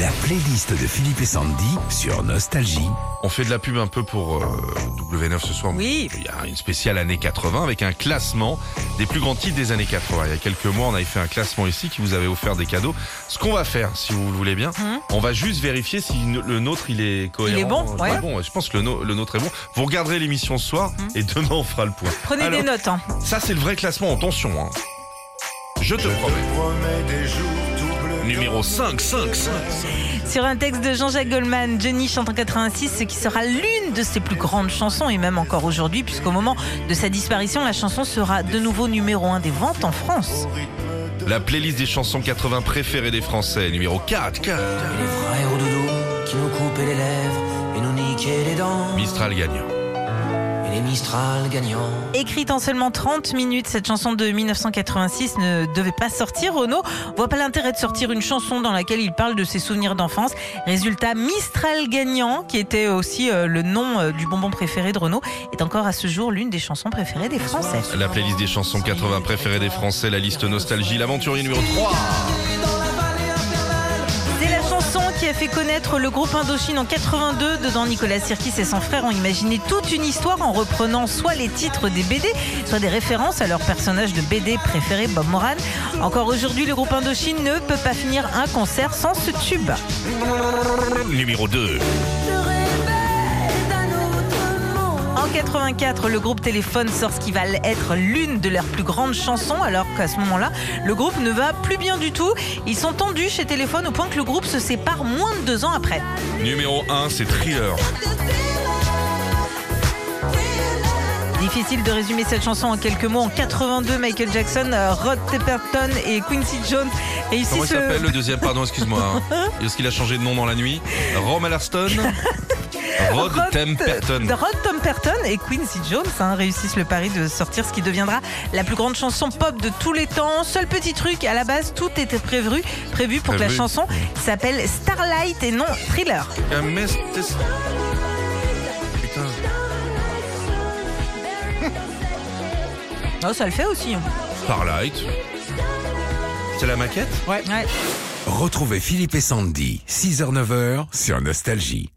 La playlist de Philippe et Sandy sur Nostalgie. On fait de la pub un peu pour euh, W9 ce soir. Oui. Il y a une spéciale année 80 avec un classement des plus grands titres des années 80. Il y a quelques mois, on avait fait un classement ici qui vous avait offert des cadeaux. Ce qu'on va faire, si vous le voulez bien, on va juste vérifier si le nôtre il est cohérent. Il est bon, Euh, ouais. bon. Je pense que le, no- le nôtre est bon. Vous regarderez l'émission ce soir et demain on fera le point. Prenez Alors, des notes. Hein. Ça c'est le vrai classement. Attention. Hein. Je te promets. Numéro 5, 5, 5. Sur un texte de Jean-Jacques Goldman, Johnny chante en 86 ce qui sera l'une de ses plus grandes chansons et même encore aujourd'hui puisqu'au moment de sa disparition, la chanson sera de nouveau numéro 1 des ventes en France. La playlist des chansons 80 préférées des Français. Numéro 4, 4. Les frères au doudou qui nous coupaient les lèvres et nous niquaient les dents. Mistral gagnant. Et les Mistral gagnants. Écrite en seulement 30 minutes, cette chanson de 1986 ne devait pas sortir. Renaud voit pas l'intérêt de sortir une chanson dans laquelle il parle de ses souvenirs d'enfance. Résultat, Mistral gagnant, qui était aussi euh, le nom euh, du bonbon préféré de Renaud, est encore à ce jour l'une des chansons préférées des Français. La playlist des chansons 80 préférées des Français, la liste nostalgie, l'aventurier numéro 3. C'est la chanson qui a fait connaître le groupe Indochine en 82. Dedans, Nicolas Sirkis et son frère ont imaginé toute une histoire en reprenant soit les titres des BD, soit des références à leur personnage de BD préféré, Bob Moran. Encore aujourd'hui, le groupe Indochine ne peut pas finir un concert sans ce tube. Numéro 2. En 84, le groupe Téléphone sort ce qui va être l'une de leurs plus grandes chansons, alors qu'à ce moment-là, le groupe ne va plus bien du tout. Ils sont tendus chez Téléphone au point que le groupe se sépare moins de deux ans après. Numéro 1, c'est Thriller. Difficile de résumer cette chanson en quelques mots. En 82, Michael Jackson, euh, Rod Temperton et Quincy Jones réussissent Comment il s'appelle le... deuxième? Pardon, excuse-moi. hein. Est-ce qu'il a changé de nom dans la nuit? Rome Alston Rod Rod Temperton et Quincy Jones hein, réussissent le pari de sortir ce qui deviendra la plus grande chanson pop de tous les temps. Seul petit truc, à la base, tout était prévu, prévu pour que la Prévu. chanson s'appelle Starlight et non Thriller. Un mess- Putain. Oh, ça le fait aussi. hein. Starlight. C'est la maquette? Ouais. Retrouvez Philippe et Sandy, 6h-9h sur Nostalgie.